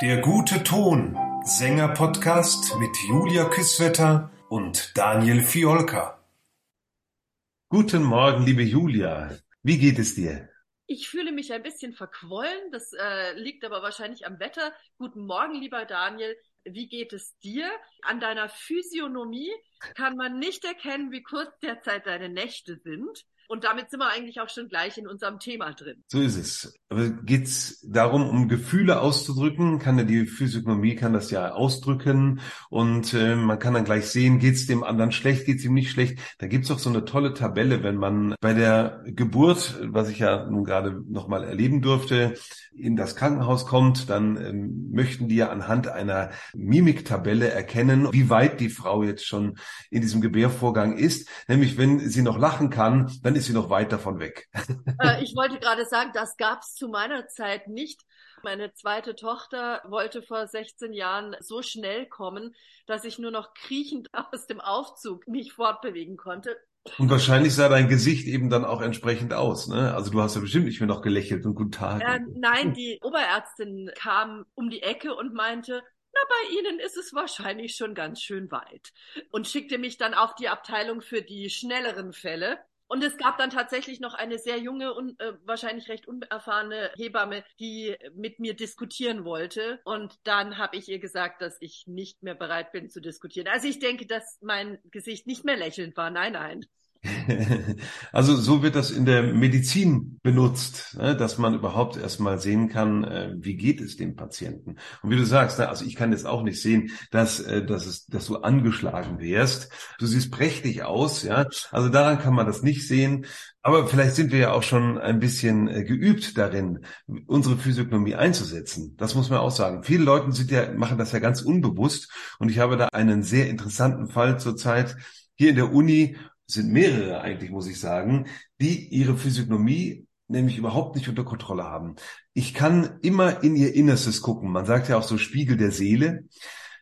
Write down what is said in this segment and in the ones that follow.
Der gute Ton, Sänger-Podcast mit Julia Küsswetter und Daniel Fiolka. Guten Morgen, liebe Julia. Wie geht es dir? Ich fühle mich ein bisschen verquollen, das äh, liegt aber wahrscheinlich am Wetter. Guten Morgen, lieber Daniel. Wie geht es dir? An deiner Physiognomie kann man nicht erkennen, wie kurz derzeit deine Nächte sind. Und damit sind wir eigentlich auch schon gleich in unserem Thema drin. So ist es. Aber geht's darum, um Gefühle auszudrücken? Kann ja die Physiognomie kann das ja ausdrücken und äh, man kann dann gleich sehen, geht's dem anderen schlecht, geht's ihm nicht schlecht. Da gibt's auch so eine tolle Tabelle, wenn man bei der Geburt, was ich ja nun gerade noch mal erleben durfte, in das Krankenhaus kommt, dann ähm, möchten die ja anhand einer Mimiktabelle erkennen, wie weit die Frau jetzt schon in diesem Gebärvorgang ist. Nämlich, wenn sie noch lachen kann, dann ist sie noch weit davon weg. Äh, ich wollte gerade sagen, das gab's zu meiner Zeit nicht. Meine zweite Tochter wollte vor 16 Jahren so schnell kommen, dass ich nur noch kriechend aus dem Aufzug mich fortbewegen konnte. Und wahrscheinlich sah dein Gesicht eben dann auch entsprechend aus. Ne? Also du hast ja bestimmt nicht mehr noch gelächelt und guten Tag. Äh, nein, die Oberärztin kam um die Ecke und meinte, na, bei Ihnen ist es wahrscheinlich schon ganz schön weit. Und schickte mich dann auf die Abteilung für die schnelleren Fälle. Und es gab dann tatsächlich noch eine sehr junge und äh, wahrscheinlich recht unerfahrene Hebamme, die mit mir diskutieren wollte. Und dann habe ich ihr gesagt, dass ich nicht mehr bereit bin zu diskutieren. Also ich denke, dass mein Gesicht nicht mehr lächelnd war. Nein, nein. Also so wird das in der Medizin benutzt, ne, dass man überhaupt erstmal sehen kann, äh, wie geht es dem Patienten. Und wie du sagst, ne, also ich kann jetzt auch nicht sehen, dass, äh, dass, es, dass du angeschlagen wärst. Du siehst prächtig aus, ja. Also daran kann man das nicht sehen. Aber vielleicht sind wir ja auch schon ein bisschen äh, geübt darin, unsere Physiognomie einzusetzen. Das muss man auch sagen. Viele Leute sind ja, machen das ja ganz unbewusst. Und ich habe da einen sehr interessanten Fall zurzeit hier in der Uni, sind mehrere eigentlich, muss ich sagen, die ihre Physiognomie nämlich überhaupt nicht unter Kontrolle haben. Ich kann immer in ihr Innerstes gucken. Man sagt ja auch so Spiegel der Seele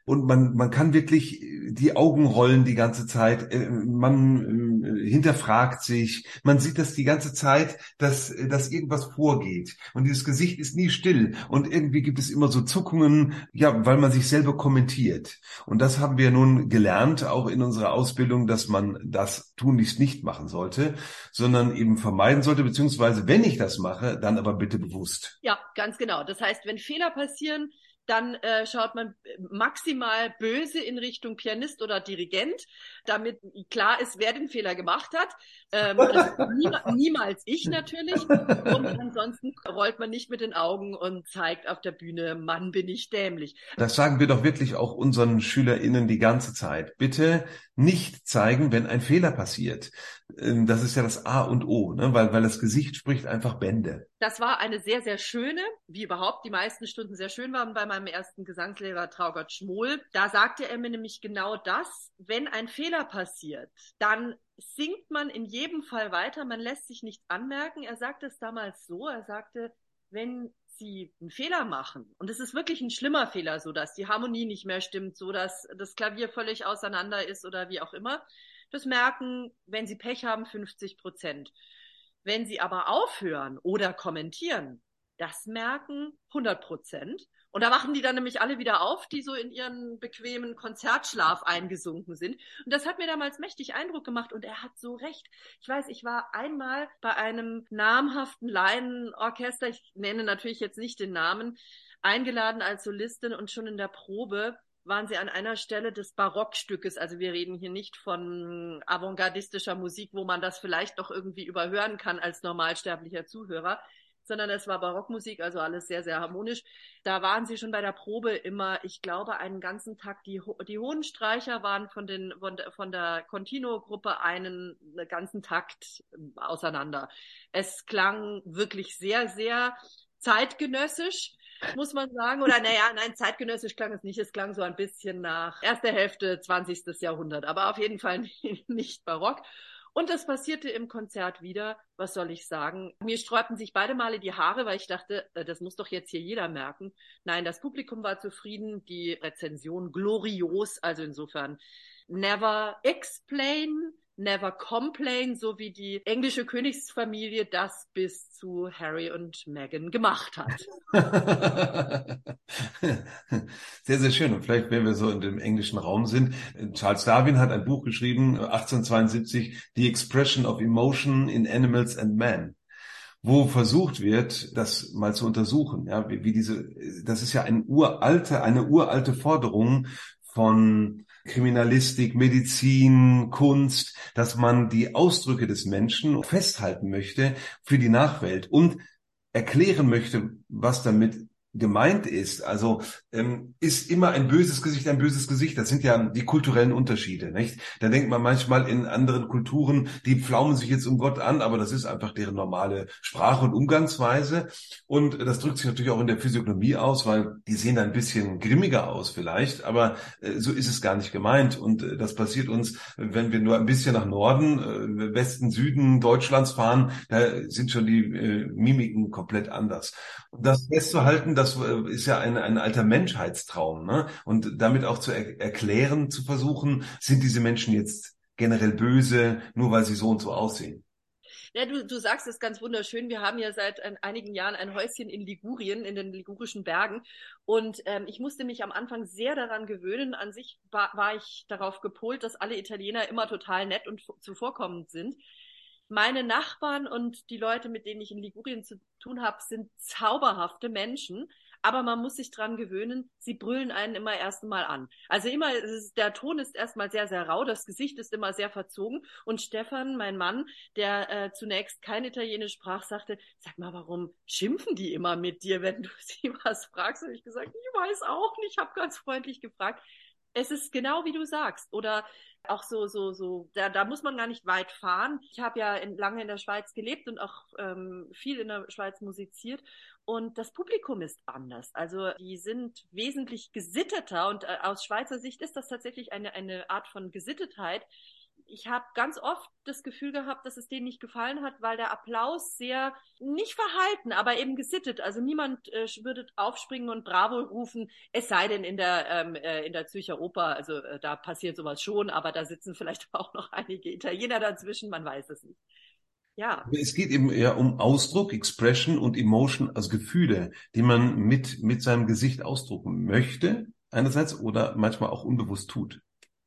und man, man kann wirklich die Augen rollen die ganze Zeit, äh, man äh, hinterfragt sich, man sieht das die ganze Zeit, dass, dass irgendwas vorgeht. Und dieses Gesicht ist nie still. Und irgendwie gibt es immer so Zuckungen, ja, weil man sich selber kommentiert. Und das haben wir nun gelernt, auch in unserer Ausbildung, dass man das tunlichst nicht machen sollte, sondern eben vermeiden sollte, beziehungsweise wenn ich das mache, dann aber bitte bewusst. Ja, ganz genau. Das heißt, wenn Fehler passieren, dann äh, schaut man maximal böse in Richtung Pianist oder Dirigent, damit klar ist, wer den Fehler gemacht hat. Ähm, also nie, niemals ich natürlich. Und ansonsten rollt man nicht mit den Augen und zeigt auf der Bühne, Mann, bin ich dämlich. Das sagen wir doch wirklich auch unseren SchülerInnen die ganze Zeit. Bitte nicht zeigen, wenn ein Fehler passiert. Ähm, das ist ja das A und O, ne? weil, weil das Gesicht spricht einfach Bände. Das war eine sehr, sehr schöne, wie überhaupt die meisten Stunden sehr schön waren bei meinem ersten Gesangslehrer Traugott Schmohl. Da sagte er mir nämlich genau das, wenn ein Fehler passiert, dann singt man in jedem Fall weiter, man lässt sich nichts anmerken. Er sagte es damals so, er sagte, wenn Sie einen Fehler machen, und es ist wirklich ein schlimmer Fehler, so dass die Harmonie nicht mehr stimmt, so dass das Klavier völlig auseinander ist oder wie auch immer, das merken, wenn Sie Pech haben, 50 Prozent. Wenn Sie aber aufhören oder kommentieren, das merken 100 Prozent. Und da wachen die dann nämlich alle wieder auf, die so in ihren bequemen Konzertschlaf eingesunken sind. Und das hat mir damals mächtig Eindruck gemacht und er hat so recht. Ich weiß, ich war einmal bei einem namhaften Laienorchester, ich nenne natürlich jetzt nicht den Namen, eingeladen als Solistin und schon in der Probe waren sie an einer Stelle des Barockstückes. Also wir reden hier nicht von avantgardistischer Musik, wo man das vielleicht noch irgendwie überhören kann als normalsterblicher Zuhörer, sondern es war Barockmusik, also alles sehr, sehr harmonisch. Da waren sie schon bei der Probe immer, ich glaube, einen ganzen Tag. Die, die hohen Streicher waren von, den, von, der, von der Continuo-Gruppe einen, einen ganzen Takt auseinander. Es klang wirklich sehr, sehr zeitgenössisch muss man sagen. Oder naja, nein, zeitgenössisch klang es nicht. Es klang so ein bisschen nach erster Hälfte 20. Jahrhundert, aber auf jeden Fall nicht barock. Und das passierte im Konzert wieder. Was soll ich sagen? Mir sträubten sich beide Male die Haare, weil ich dachte, äh, das muss doch jetzt hier jeder merken. Nein, das Publikum war zufrieden, die Rezension glorios. Also insofern never explain never complain, so wie die englische Königsfamilie das bis zu Harry und Meghan gemacht hat. sehr, sehr schön. Und vielleicht, wenn wir so in dem englischen Raum sind, Charles Darwin hat ein Buch geschrieben, 1872, The Expression of Emotion in Animals and Man wo versucht wird, das mal zu untersuchen, ja, wie, wie diese, das ist ja ein uralte, eine uralte Forderung von Kriminalistik, Medizin, Kunst, dass man die Ausdrücke des Menschen festhalten möchte für die Nachwelt und erklären möchte, was damit gemeint ist. Also ähm, ist immer ein böses Gesicht ein böses Gesicht. Das sind ja die kulturellen Unterschiede, nicht? Da denkt man manchmal in anderen Kulturen, die pflaumen sich jetzt um Gott an, aber das ist einfach deren normale Sprache und Umgangsweise. Und das drückt sich natürlich auch in der Physiognomie aus, weil die sehen da ein bisschen grimmiger aus vielleicht, aber äh, so ist es gar nicht gemeint. Und äh, das passiert uns, wenn wir nur ein bisschen nach Norden, äh, Westen, Süden Deutschlands fahren, da sind schon die äh, Mimiken komplett anders. Das festzuhalten, das äh, ist ja ein, ein alter Menschheitstraum. Ne? Und damit auch zu er erklären, zu versuchen, sind diese Menschen jetzt generell böse, nur weil sie so und so aussehen. Ja, du, du sagst es ganz wunderschön. Wir haben ja seit ein, einigen Jahren ein Häuschen in Ligurien, in den ligurischen Bergen. Und ähm, ich musste mich am Anfang sehr daran gewöhnen. An sich war, war ich darauf gepolt, dass alle Italiener immer total nett und zuvorkommend sind meine Nachbarn und die Leute, mit denen ich in Ligurien zu tun habe, sind zauberhafte Menschen. Aber man muss sich dran gewöhnen, sie brüllen einen immer erst einmal an. Also immer, der Ton ist erstmal sehr, sehr rau, das Gesicht ist immer sehr verzogen. Und Stefan, mein Mann, der äh, zunächst kein Italienisch sprach, sagte, sag mal, warum schimpfen die immer mit dir, wenn du sie was fragst? Und ich gesagt, ich weiß auch nicht, ich habe ganz freundlich gefragt. Es ist genau wie du sagst. Oder auch so, so, so, da, da muss man gar nicht weit fahren. Ich habe ja in, lange in der Schweiz gelebt und auch ähm, viel in der Schweiz musiziert. Und das Publikum ist anders. Also die sind wesentlich gesitteter und äh, aus Schweizer Sicht ist das tatsächlich eine, eine Art von Gesittetheit, ich habe ganz oft das Gefühl gehabt, dass es denen nicht gefallen hat, weil der Applaus sehr nicht verhalten, aber eben gesittet. Also niemand äh, würde aufspringen und Bravo rufen, es sei denn in der ähm, äh, in der Zürcher Oper. Also äh, da passiert sowas schon, aber da sitzen vielleicht auch noch einige Italiener dazwischen. Man weiß es nicht. Ja. Es geht eben eher um Ausdruck, Expression und Emotion, also Gefühle, die man mit mit seinem Gesicht ausdrucken möchte einerseits oder manchmal auch unbewusst tut.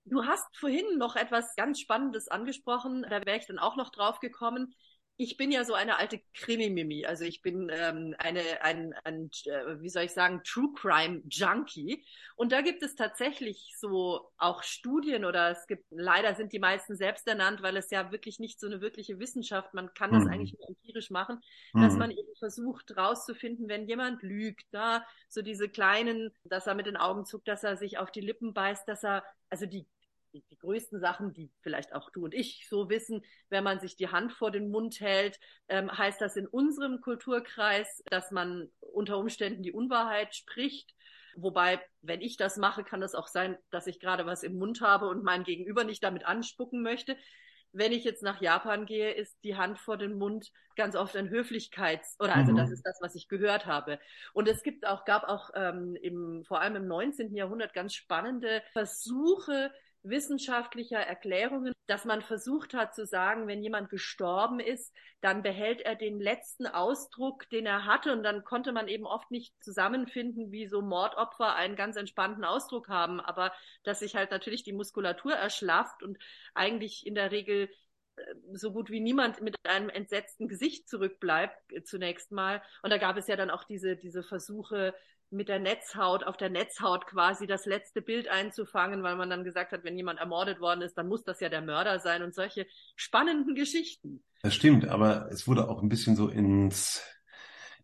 Du hast vorhin noch etwas ganz Spannendes angesprochen, da wäre ich dann auch noch drauf gekommen. Ich bin ja so eine alte Krimi-Mimi, also ich bin ähm, eine, ein, ein, äh, wie soll ich sagen, True Crime Junkie. Und da gibt es tatsächlich so auch Studien oder es gibt, leider sind die meisten selbst ernannt, weil es ja wirklich nicht so eine wirkliche Wissenschaft, man kann das mhm. eigentlich nur empirisch machen, mhm. dass man eben versucht rauszufinden, wenn jemand lügt, da so diese kleinen, dass er mit den Augen zuckt, dass er sich auf die Lippen beißt, dass er, also die die, die größten Sachen, die vielleicht auch du und ich so wissen, wenn man sich die Hand vor den Mund hält, ähm, heißt das in unserem Kulturkreis, dass man unter Umständen die Unwahrheit spricht. Wobei, wenn ich das mache, kann es auch sein, dass ich gerade was im Mund habe und mein Gegenüber nicht damit anspucken möchte. Wenn ich jetzt nach Japan gehe, ist die Hand vor den Mund ganz oft ein Höflichkeits- oder also mhm. das ist das, was ich gehört habe. Und es gibt auch, gab auch ähm, im, vor allem im 19. Jahrhundert ganz spannende Versuche, wissenschaftlicher Erklärungen, dass man versucht hat zu sagen, wenn jemand gestorben ist, dann behält er den letzten Ausdruck, den er hatte. Und dann konnte man eben oft nicht zusammenfinden, wie so Mordopfer einen ganz entspannten Ausdruck haben, aber dass sich halt natürlich die Muskulatur erschlafft und eigentlich in der Regel äh, so gut wie niemand mit einem entsetzten Gesicht zurückbleibt, äh, zunächst mal. Und da gab es ja dann auch diese, diese Versuche, mit der Netzhaut, auf der Netzhaut quasi das letzte Bild einzufangen, weil man dann gesagt hat, wenn jemand ermordet worden ist, dann muss das ja der Mörder sein und solche spannenden Geschichten. Das stimmt, aber es wurde auch ein bisschen so ins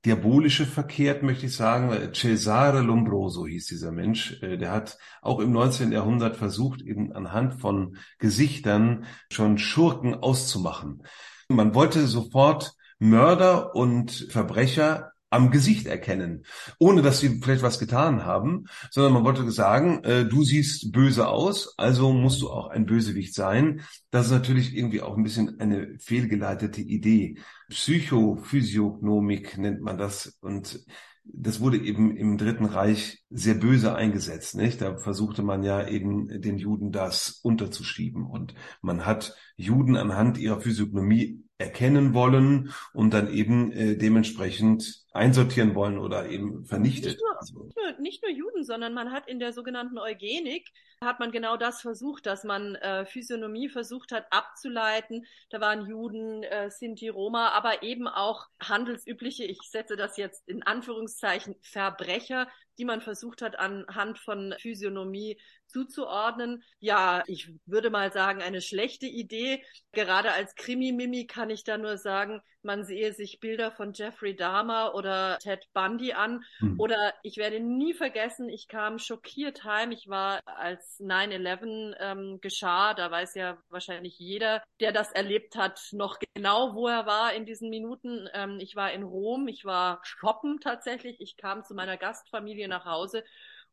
Diabolische verkehrt, möchte ich sagen. Cesare Lombroso hieß dieser Mensch. Äh, der hat auch im 19. Jahrhundert versucht, eben anhand von Gesichtern schon Schurken auszumachen. Man wollte sofort Mörder und Verbrecher am Gesicht erkennen, ohne dass sie vielleicht was getan haben, sondern man wollte sagen, äh, du siehst böse aus, also musst du auch ein Bösewicht sein. Das ist natürlich irgendwie auch ein bisschen eine fehlgeleitete Idee. Psychophysiognomik nennt man das und das wurde eben im Dritten Reich sehr böse eingesetzt, nicht? Da versuchte man ja eben den Juden das unterzuschieben und man hat Juden anhand ihrer Physiognomie erkennen wollen und dann eben äh, dementsprechend einsortieren wollen oder eben vernichtet. Nicht nur, also. nicht, nur, nicht nur Juden, sondern man hat in der sogenannten Eugenik hat man genau das versucht, dass man äh, Physiognomie versucht hat abzuleiten. Da waren Juden, äh, Sinti, Roma, aber eben auch handelsübliche, ich setze das jetzt in Anführungszeichen, Verbrecher, die man versucht hat anhand von Physiognomie zuzuordnen. Ja, ich würde mal sagen, eine schlechte Idee. Gerade als Krimi-Mimi kann ich da nur sagen, man sehe sich Bilder von Jeffrey Dahmer oder Ted Bundy an. Hm. Oder ich werde nie vergessen, ich kam schockiert heim. Ich war, als 9-11 ähm, geschah, da weiß ja wahrscheinlich jeder, der das erlebt hat, noch genau, wo er war in diesen Minuten. Ähm, ich war in Rom, ich war shoppen tatsächlich. Ich kam zu meiner Gastfamilie nach Hause.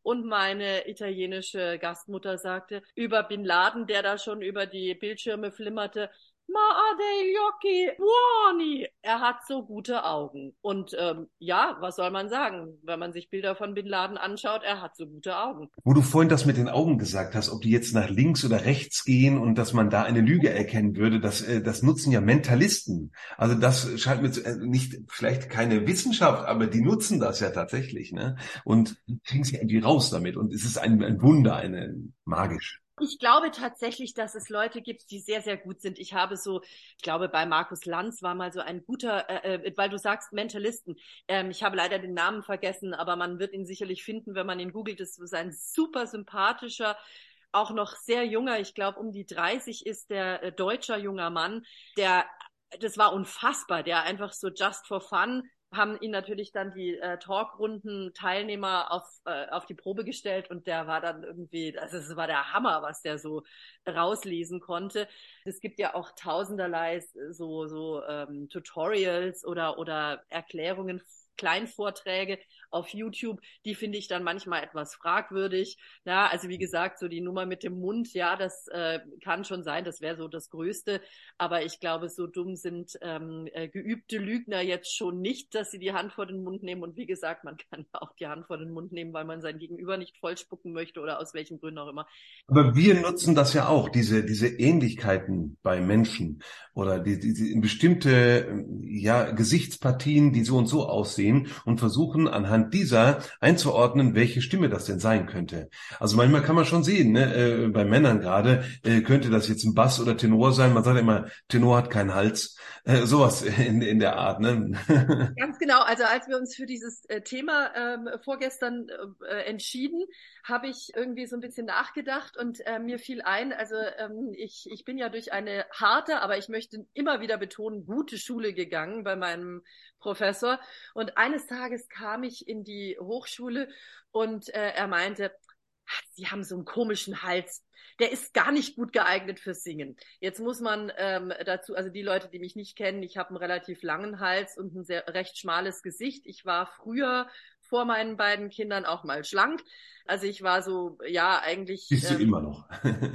Und meine italienische Gastmutter sagte über Bin Laden, der da schon über die Bildschirme flimmerte, Ma occhi buoni. Er hat so gute Augen. Und ähm, ja, was soll man sagen, wenn man sich Bilder von Bin Laden anschaut, er hat so gute Augen. Wo du vorhin das mit den Augen gesagt hast, ob die jetzt nach links oder rechts gehen und dass man da eine Lüge erkennen würde, das, äh, das nutzen ja Mentalisten. Also das scheint mir zu, äh, nicht vielleicht keine Wissenschaft, aber die nutzen das ja tatsächlich. Ne? Und kriegen sie irgendwie raus damit. Und es ist ein, ein Wunder, eine magisch. Ich glaube tatsächlich, dass es Leute gibt, die sehr, sehr gut sind. Ich habe so, ich glaube, bei Markus Lanz war mal so ein guter, äh, äh, weil du sagst Mentalisten. Ähm, ich habe leider den Namen vergessen, aber man wird ihn sicherlich finden, wenn man ihn googelt. Das ist ein super sympathischer, auch noch sehr junger, ich glaube um die 30 ist der äh, deutscher junger Mann, der das war unfassbar, der einfach so just for fun haben ihn natürlich dann die äh, Talkrunden Teilnehmer auf, äh, auf die Probe gestellt und der war dann irgendwie, also es war der Hammer, was der so rauslesen konnte. Es gibt ja auch tausenderlei so, so ähm, Tutorials oder, oder Erklärungen Kleinvorträge auf YouTube, die finde ich dann manchmal etwas fragwürdig. Ja, also wie gesagt, so die Nummer mit dem Mund, ja, das äh, kann schon sein, das wäre so das Größte. Aber ich glaube, so dumm sind ähm, äh, geübte Lügner jetzt schon nicht, dass sie die Hand vor den Mund nehmen. Und wie gesagt, man kann auch die Hand vor den Mund nehmen, weil man sein Gegenüber nicht vollspucken möchte oder aus welchen Gründen auch immer. Aber wir nutzen das ja auch, diese, diese Ähnlichkeiten bei Menschen oder die, die, die bestimmte ja, Gesichtspartien, die so und so aussehen und versuchen anhand dieser einzuordnen, welche Stimme das denn sein könnte. Also manchmal kann man schon sehen, ne, äh, bei Männern gerade, äh, könnte das jetzt ein Bass oder Tenor sein. Man sagt immer, Tenor hat keinen Hals. Äh, sowas in, in der Art. Ne? Ganz genau. Also als wir uns für dieses äh, Thema ähm, vorgestern äh, entschieden, habe ich irgendwie so ein bisschen nachgedacht und äh, mir fiel ein, also ähm, ich, ich bin ja durch eine harte, aber ich möchte immer wieder betonen, gute Schule gegangen bei meinem Professor. Und eines Tages kam ich in die Hochschule und äh, er meinte, Sie haben so einen komischen Hals. Der ist gar nicht gut geeignet fürs Singen. Jetzt muss man ähm, dazu, also die Leute, die mich nicht kennen, ich habe einen relativ langen Hals und ein sehr recht schmales Gesicht. Ich war früher vor meinen beiden Kindern auch mal schlank. Also ich war so, ja, eigentlich. Bist du ähm, immer noch?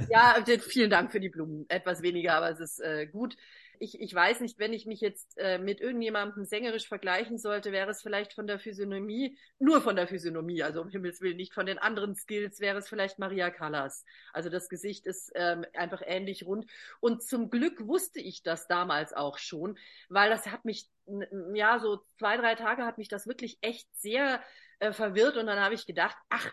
ja, vielen Dank für die Blumen. Etwas weniger, aber es ist äh, gut. Ich, ich weiß nicht, wenn ich mich jetzt äh, mit irgendjemandem sängerisch vergleichen sollte, wäre es vielleicht von der Physiognomie, nur von der Physiognomie, also um Himmels Willen, nicht von den anderen Skills, wäre es vielleicht Maria Callas. Also das Gesicht ist ähm, einfach ähnlich rund. Und zum Glück wusste ich das damals auch schon, weil das hat mich, ja, so zwei, drei Tage hat mich das wirklich echt sehr äh, verwirrt und dann habe ich gedacht, ach,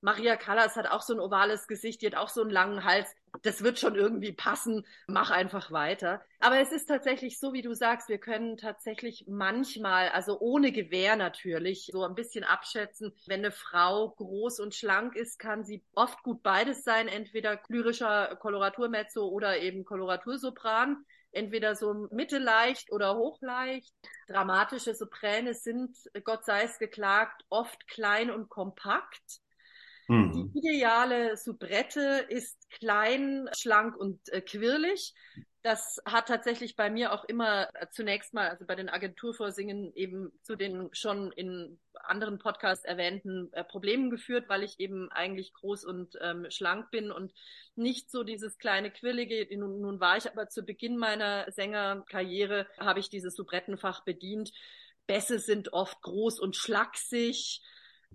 Maria Callas hat auch so ein ovales Gesicht, die hat auch so einen langen Hals. Das wird schon irgendwie passen. Mach einfach weiter. Aber es ist tatsächlich so, wie du sagst, wir können tatsächlich manchmal, also ohne Gewehr natürlich, so ein bisschen abschätzen. Wenn eine Frau groß und schlank ist, kann sie oft gut beides sein. Entweder lyrischer Koloraturmezzo oder eben Koloratursopran entweder so mittelleicht oder hochleicht. Dramatische Sopräne sind, Gott sei es geklagt, oft klein und kompakt. Mhm. Die ideale Soubrette ist klein, schlank und äh, quirlig. Das hat tatsächlich bei mir auch immer äh, zunächst mal, also bei den Agenturvorsingen eben zu den schon in anderen Podcasts erwähnten äh, Problemen geführt, weil ich eben eigentlich groß und ähm, schlank bin und nicht so dieses kleine Quirlige. Nun, nun war ich aber zu Beginn meiner Sängerkarriere, habe ich dieses Soubrettenfach bedient Bässe sind oft groß und schlaksig.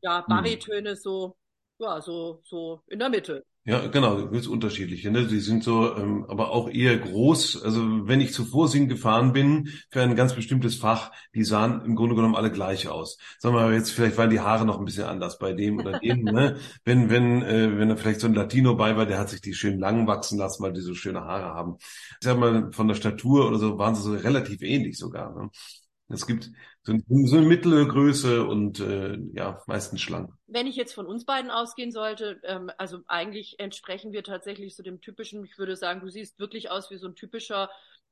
Ja, Baritöne so, ja, so, so in der Mitte. Ja, genau, ganz unterschiedliche. Ne? Die sind so, ähm, aber auch eher groß. Also wenn ich zu Vorsingen gefahren bin für ein ganz bestimmtes Fach, die sahen im Grunde genommen alle gleich aus. Sagen wir mal jetzt, vielleicht waren die Haare noch ein bisschen anders bei dem oder dem. ne? Wenn wenn äh, wenn da vielleicht so ein Latino bei war, der hat sich die schön lang wachsen lassen, weil die so schöne Haare haben. Ich sag mal von der Statur oder so waren sie so relativ ähnlich sogar. Ne? Es gibt so, so eine mittlere Größe und äh, ja, meistens schlank. Wenn ich jetzt von uns beiden ausgehen sollte, ähm, also eigentlich entsprechen wir tatsächlich so dem typischen, ich würde sagen, du siehst wirklich aus wie so ein typischer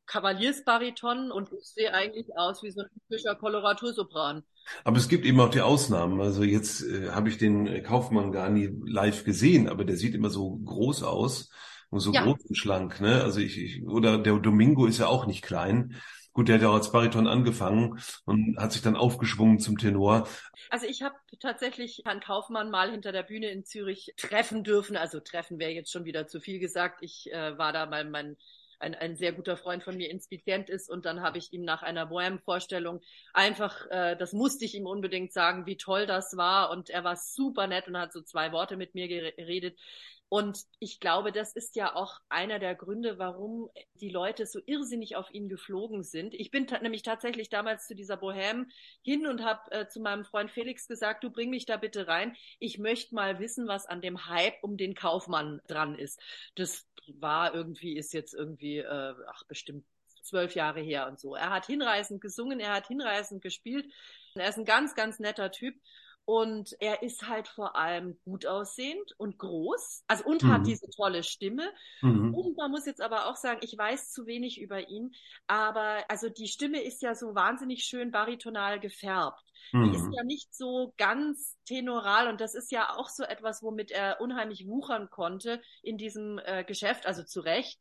Kavaliersbariton und ich sehe eigentlich aus wie so ein typischer Koloratursopran. Aber es gibt eben auch die Ausnahmen. Also jetzt äh, habe ich den Kaufmann gar nie live gesehen, aber der sieht immer so groß aus und so ja. groß und schlank. Ne? Also ich, ich oder der Domingo ist ja auch nicht klein. Gut, der hat ja auch als Bariton angefangen und hat sich dann aufgeschwungen zum Tenor. Also ich habe tatsächlich Herrn Kaufmann mal hinter der Bühne in Zürich treffen dürfen. Also treffen wäre jetzt schon wieder zu viel gesagt. Ich äh, war da mal mein ein, ein sehr guter Freund von mir inspizient ist und dann habe ich ihm nach einer Bohem-Vorstellung einfach, äh, das musste ich ihm unbedingt sagen, wie toll das war und er war super nett und hat so zwei Worte mit mir geredet. Und ich glaube, das ist ja auch einer der Gründe, warum die Leute so irrsinnig auf ihn geflogen sind. Ich bin nämlich tatsächlich damals zu dieser Bohème hin und habe äh, zu meinem Freund Felix gesagt, du bring mich da bitte rein. Ich möchte mal wissen, was an dem Hype um den Kaufmann dran ist. Das war irgendwie, ist jetzt irgendwie, äh, ach bestimmt zwölf Jahre her und so. Er hat hinreißend gesungen, er hat hinreißend gespielt. Er ist ein ganz, ganz netter Typ. Und er ist halt vor allem gut aussehend und groß, also und mhm. hat diese tolle Stimme. Mhm. Und man muss jetzt aber auch sagen, ich weiß zu wenig über ihn, aber also die Stimme ist ja so wahnsinnig schön baritonal gefärbt. Mhm. Die ist mhm. ja nicht so ganz tenoral und das ist ja auch so etwas, womit er unheimlich wuchern konnte in diesem äh, Geschäft, also zu Recht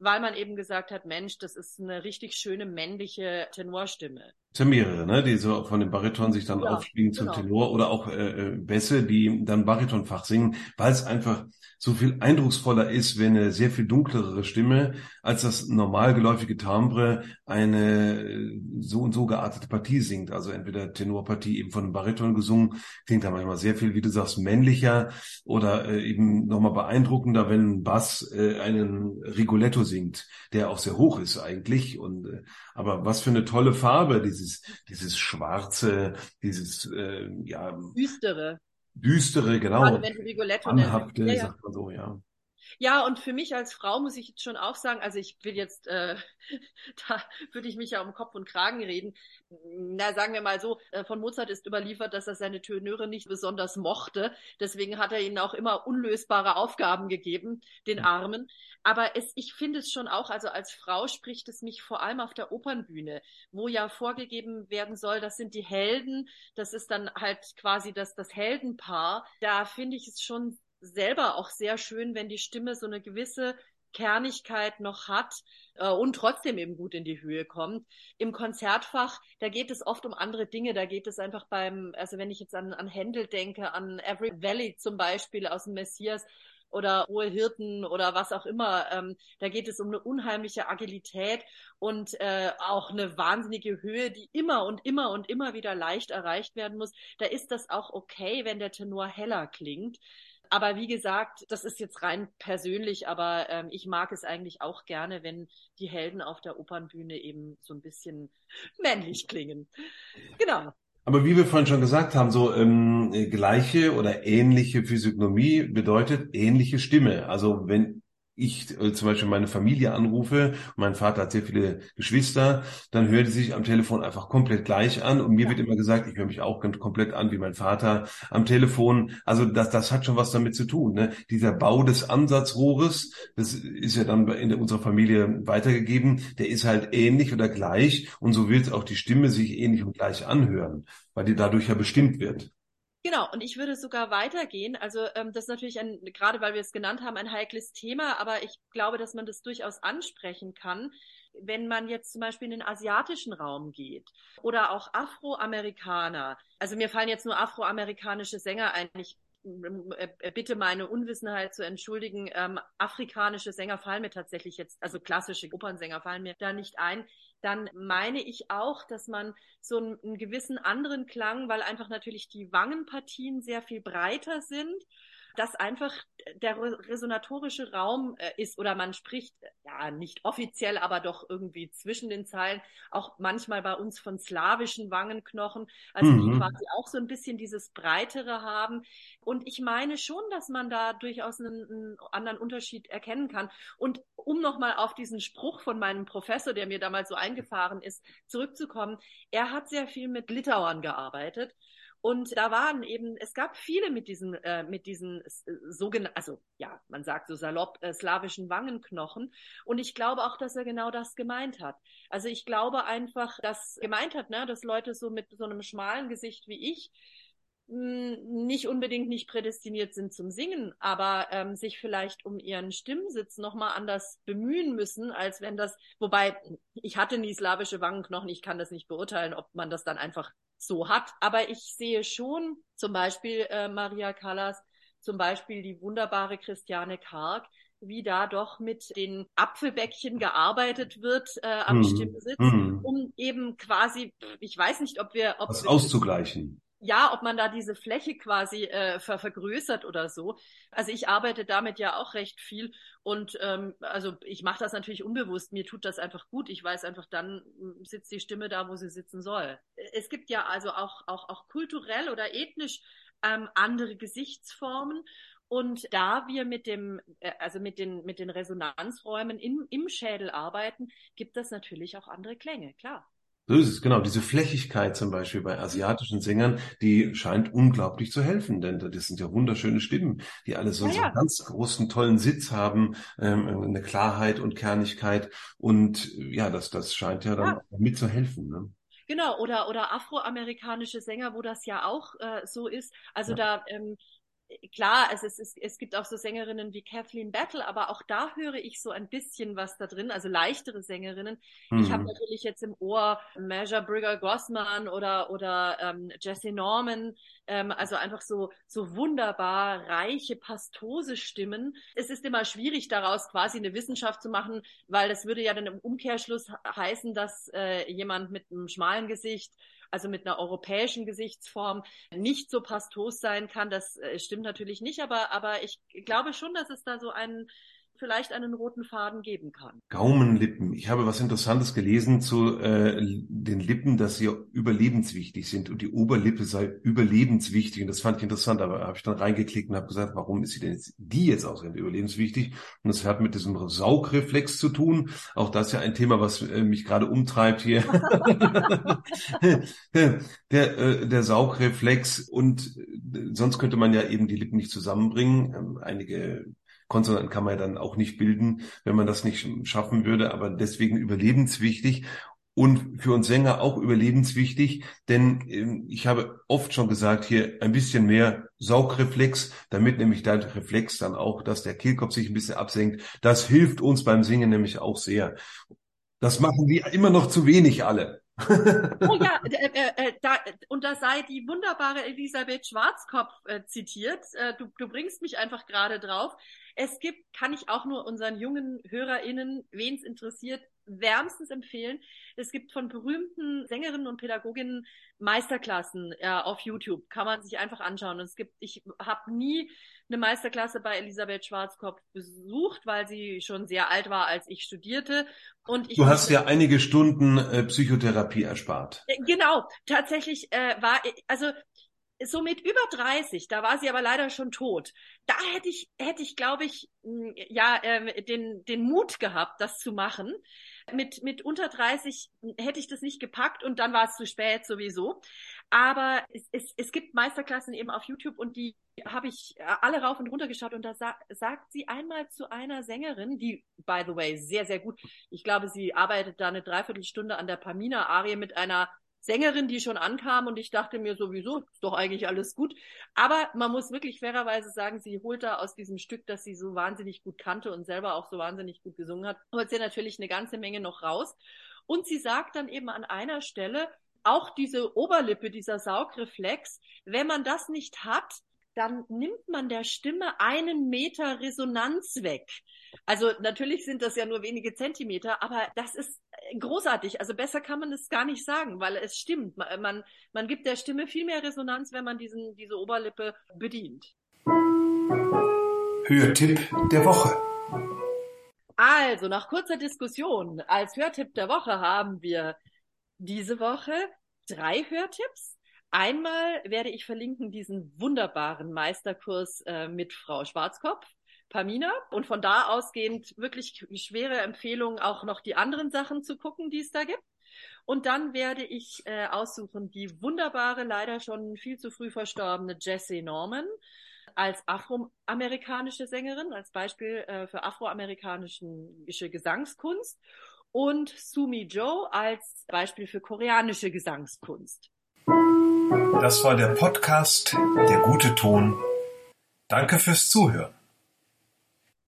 weil man eben gesagt hat, Mensch, das ist eine richtig schöne männliche Tenorstimme. Es sind mehrere, ne, die so von dem Bariton sich dann ja, aufspielen zum genau. Tenor oder auch äh, äh, Bässe, die dann Baritonfach singen, weil es einfach so viel eindrucksvoller ist, wenn eine sehr viel dunklere Stimme als das normal geläufige Timbre eine äh, so und so geartete Partie singt. Also entweder Tenorpartie eben von einem Bariton gesungen, klingt da manchmal sehr viel, wie du sagst, männlicher oder äh, eben nochmal beeindruckender, wenn ein Bass äh, einen Rigoletto singt, der auch sehr hoch ist eigentlich. Und äh, aber was für eine tolle Farbe, dieses, dieses schwarze, dieses äh, ja düstere. Düstere, genau. Anhafte, ja, ja. sagt man so, ja. Ja, und für mich als Frau muss ich jetzt schon auch sagen, also ich will jetzt, äh, da würde ich mich ja um Kopf und Kragen reden. Na, sagen wir mal so, äh, von Mozart ist überliefert, dass er seine Tenöre nicht besonders mochte. Deswegen hat er ihnen auch immer unlösbare Aufgaben gegeben, den Armen. Aber es, ich finde es schon auch, also als Frau spricht es mich vor allem auf der Opernbühne, wo ja vorgegeben werden soll, das sind die Helden, das ist dann halt quasi das, das Heldenpaar. Da finde ich es schon selber auch sehr schön, wenn die Stimme so eine gewisse Kernigkeit noch hat äh, und trotzdem eben gut in die Höhe kommt. Im Konzertfach, da geht es oft um andere Dinge. Da geht es einfach beim, also wenn ich jetzt an, an Händel denke, an Every Valley zum Beispiel aus dem Messias oder Hohe Hirten oder was auch immer, ähm, da geht es um eine unheimliche Agilität und äh, auch eine wahnsinnige Höhe, die immer und immer und immer wieder leicht erreicht werden muss. Da ist das auch okay, wenn der Tenor heller klingt. Aber wie gesagt, das ist jetzt rein persönlich, aber ähm, ich mag es eigentlich auch gerne, wenn die Helden auf der Opernbühne eben so ein bisschen männlich klingen. Genau. Aber wie wir vorhin schon gesagt haben, so ähm, gleiche oder ähnliche Physiognomie bedeutet ähnliche Stimme. Also wenn ich äh, zum Beispiel meine Familie anrufe, mein Vater hat sehr viele Geschwister, dann hört sie sich am Telefon einfach komplett gleich an und mir ja. wird immer gesagt, ich höre mich auch komplett an wie mein Vater am Telefon. Also das, das hat schon was damit zu tun. Ne? Dieser Bau des Ansatzrohres, das ist ja dann in unserer Familie weitergegeben, der ist halt ähnlich oder gleich und so wird auch die Stimme sich ähnlich und gleich anhören, weil die dadurch ja bestimmt wird. Genau, und ich würde sogar weitergehen. Also ähm, das ist natürlich ein, gerade weil wir es genannt haben, ein heikles Thema, aber ich glaube, dass man das durchaus ansprechen kann, wenn man jetzt zum Beispiel in den asiatischen Raum geht oder auch Afroamerikaner. Also mir fallen jetzt nur afroamerikanische Sänger ein. Ich äh, bitte meine Unwissenheit zu entschuldigen, ähm, afrikanische Sänger fallen mir tatsächlich jetzt, also klassische Opernsänger fallen mir da nicht ein. Dann meine ich auch, dass man so einen, einen gewissen anderen Klang, weil einfach natürlich die Wangenpartien sehr viel breiter sind dass einfach der resonatorische Raum äh, ist oder man spricht, ja, nicht offiziell, aber doch irgendwie zwischen den Zeilen, auch manchmal bei uns von slawischen Wangenknochen, also mhm. die quasi auch so ein bisschen dieses Breitere haben. Und ich meine schon, dass man da durchaus einen, einen anderen Unterschied erkennen kann. Und um nochmal auf diesen Spruch von meinem Professor, der mir damals so eingefahren ist, zurückzukommen, er hat sehr viel mit Litauern gearbeitet. Und da waren eben, es gab viele mit diesen, äh, mit diesen äh, sogenannten, also ja, man sagt so salopp, äh, slawischen Wangenknochen. Und ich glaube auch, dass er genau das gemeint hat. Also ich glaube einfach, dass gemeint hat, ne, dass Leute so mit so einem schmalen Gesicht wie ich hm, nicht unbedingt nicht prädestiniert sind zum Singen, aber ähm, sich vielleicht um ihren Stimmsitz nochmal anders bemühen müssen, als wenn das, wobei ich hatte nie slawische Wangenknochen, ich kann das nicht beurteilen, ob man das dann einfach so hat. Aber ich sehe schon zum Beispiel äh, Maria Callas, zum Beispiel die wunderbare Christiane Karg, wie da doch mit den Apfelbäckchen gearbeitet wird äh, am mm. Stimmsitz, mm. um eben quasi, ich weiß nicht, ob wir, ob das wir, auszugleichen ja, ob man da diese Fläche quasi äh, ver vergrößert oder so. Also ich arbeite damit ja auch recht viel und ähm, also ich mache das natürlich unbewusst. Mir tut das einfach gut. Ich weiß einfach, dann hm, sitzt die Stimme da, wo sie sitzen soll. Es gibt ja also auch auch auch kulturell oder ethnisch ähm, andere Gesichtsformen. Und da wir mit dem, äh, also mit den, mit den Resonanzräumen im, im Schädel arbeiten, gibt das natürlich auch andere Klänge, klar. So ist es, genau. Diese Flächigkeit zum Beispiel bei asiatischen Sängern, die scheint unglaublich zu helfen, denn das sind ja wunderschöne Stimmen, die alle so, ja, ja. so einen ganz großen, tollen Sitz haben, ähm, eine Klarheit und Kernigkeit. Und ja, das, das scheint ja dann ja. mit zu helfen. Ne? Genau, oder, oder afroamerikanische Sänger, wo das ja auch äh, so ist. Also ja. da, ähm, klar, es, ist, es, es gibt auch so Sängerinnen wie Kathleen Battle, aber auch da höre ich so ein bisschen was da drin, also leichtere Sängerinnen. Mhm. Ich habe natürlich jetzt im Ohr Measure Brigger Grossman oder, oder ähm, Jesse Norman, ähm, also einfach so, so wunderbar reiche, pastose Stimmen. Es ist immer schwierig, daraus quasi eine Wissenschaft zu machen, weil das würde ja dann im Umkehrschluss heißen, dass äh, jemand mit einem schmalen Gesicht also mit einer europäischen Gesichtsform nicht so pastos sein kann. Das äh, stimmt natürlich nicht, aber, aber ich glaube schon, dass es da so einen vielleicht einen roten Faden geben kann. Gaumenlippen. Ich habe was Interessantes gelesen zu äh, den Lippen, dass sie überlebenswichtig sind und die Oberlippe sei überlebenswichtig. Und das fand ich interessant, aber habe ich dann reingeklickt und habe gesagt, warum ist sie denn jetzt, die jetzt ausgerechnet überlebenswichtig? Und das hat mit diesem Saugreflex zu tun. Auch das ist ja ein Thema, was äh, mich gerade umtreibt hier. der, äh, der Saugreflex und äh, sonst könnte man ja eben die Lippen nicht zusammenbringen. Ähm, einige Konsonanten kann man ja dann auch nicht bilden, wenn man das nicht schaffen würde, aber deswegen überlebenswichtig und für uns Sänger auch überlebenswichtig, denn ähm, ich habe oft schon gesagt, hier ein bisschen mehr Saugreflex, damit nämlich der Reflex dann auch, dass der Kehlkopf sich ein bisschen absenkt. Das hilft uns beim Singen nämlich auch sehr. Das machen wir immer noch zu wenig alle. Oh ja, äh, äh, äh, da, und da sei die wunderbare Elisabeth Schwarzkopf äh, zitiert. Äh, du, du bringst mich einfach gerade drauf. Es gibt, kann ich auch nur unseren jungen HörerInnen, wen es interessiert, wärmstens empfehlen. Es gibt von berühmten Sängerinnen und Pädagoginnen Meisterklassen äh, auf YouTube. Kann man sich einfach anschauen. Und es gibt, ich habe nie eine Meisterklasse bei Elisabeth Schwarzkopf besucht, weil sie schon sehr alt war, als ich studierte. Und ich du hast ja einige Stunden äh, Psychotherapie erspart. Äh, genau, tatsächlich äh, war, also so mit über 30, da war sie aber leider schon tot. Da hätte ich, hätte ich, glaube ich, ja, äh, den, den Mut gehabt, das zu machen. Mit, mit unter 30 hätte ich das nicht gepackt und dann war es zu spät sowieso. Aber es, es, es gibt Meisterklassen eben auf YouTube und die habe ich äh, alle rauf und runter geschaut und da sa sagt sie einmal zu einer Sängerin, die, by the way, sehr, sehr gut, ich glaube, sie arbeitet da eine Dreiviertelstunde an der Pamina-Arie mit einer Sängerin, die schon ankam und ich dachte mir sowieso, ist doch eigentlich alles gut. Aber man muss wirklich fairerweise sagen, sie holt da aus diesem Stück, das sie so wahnsinnig gut kannte und selber auch so wahnsinnig gut gesungen hat, holt sie natürlich eine ganze Menge noch raus. Und sie sagt dann eben an einer Stelle, auch diese Oberlippe, dieser Saugreflex, wenn man das nicht hat, dann nimmt man der Stimme einen Meter Resonanz weg. Also natürlich sind das ja nur wenige Zentimeter, aber das ist großartig. Also besser kann man es gar nicht sagen, weil es stimmt. Man, man, man gibt der Stimme viel mehr Resonanz, wenn man diesen, diese Oberlippe bedient. Hörtipp der Woche. Also, nach kurzer Diskussion, als Hörtipp der Woche haben wir diese Woche drei Hörtipps. Einmal werde ich verlinken diesen wunderbaren Meisterkurs äh, mit Frau Schwarzkopf, Pamina. Und von da ausgehend wirklich schwere Empfehlung, auch noch die anderen Sachen zu gucken, die es da gibt. Und dann werde ich äh, aussuchen die wunderbare, leider schon viel zu früh verstorbene Jessie Norman als afroamerikanische Sängerin, als Beispiel äh, für afroamerikanische Gesangskunst und Sumi Joe als Beispiel für koreanische Gesangskunst. Das war der Podcast Der gute Ton. Danke fürs Zuhören.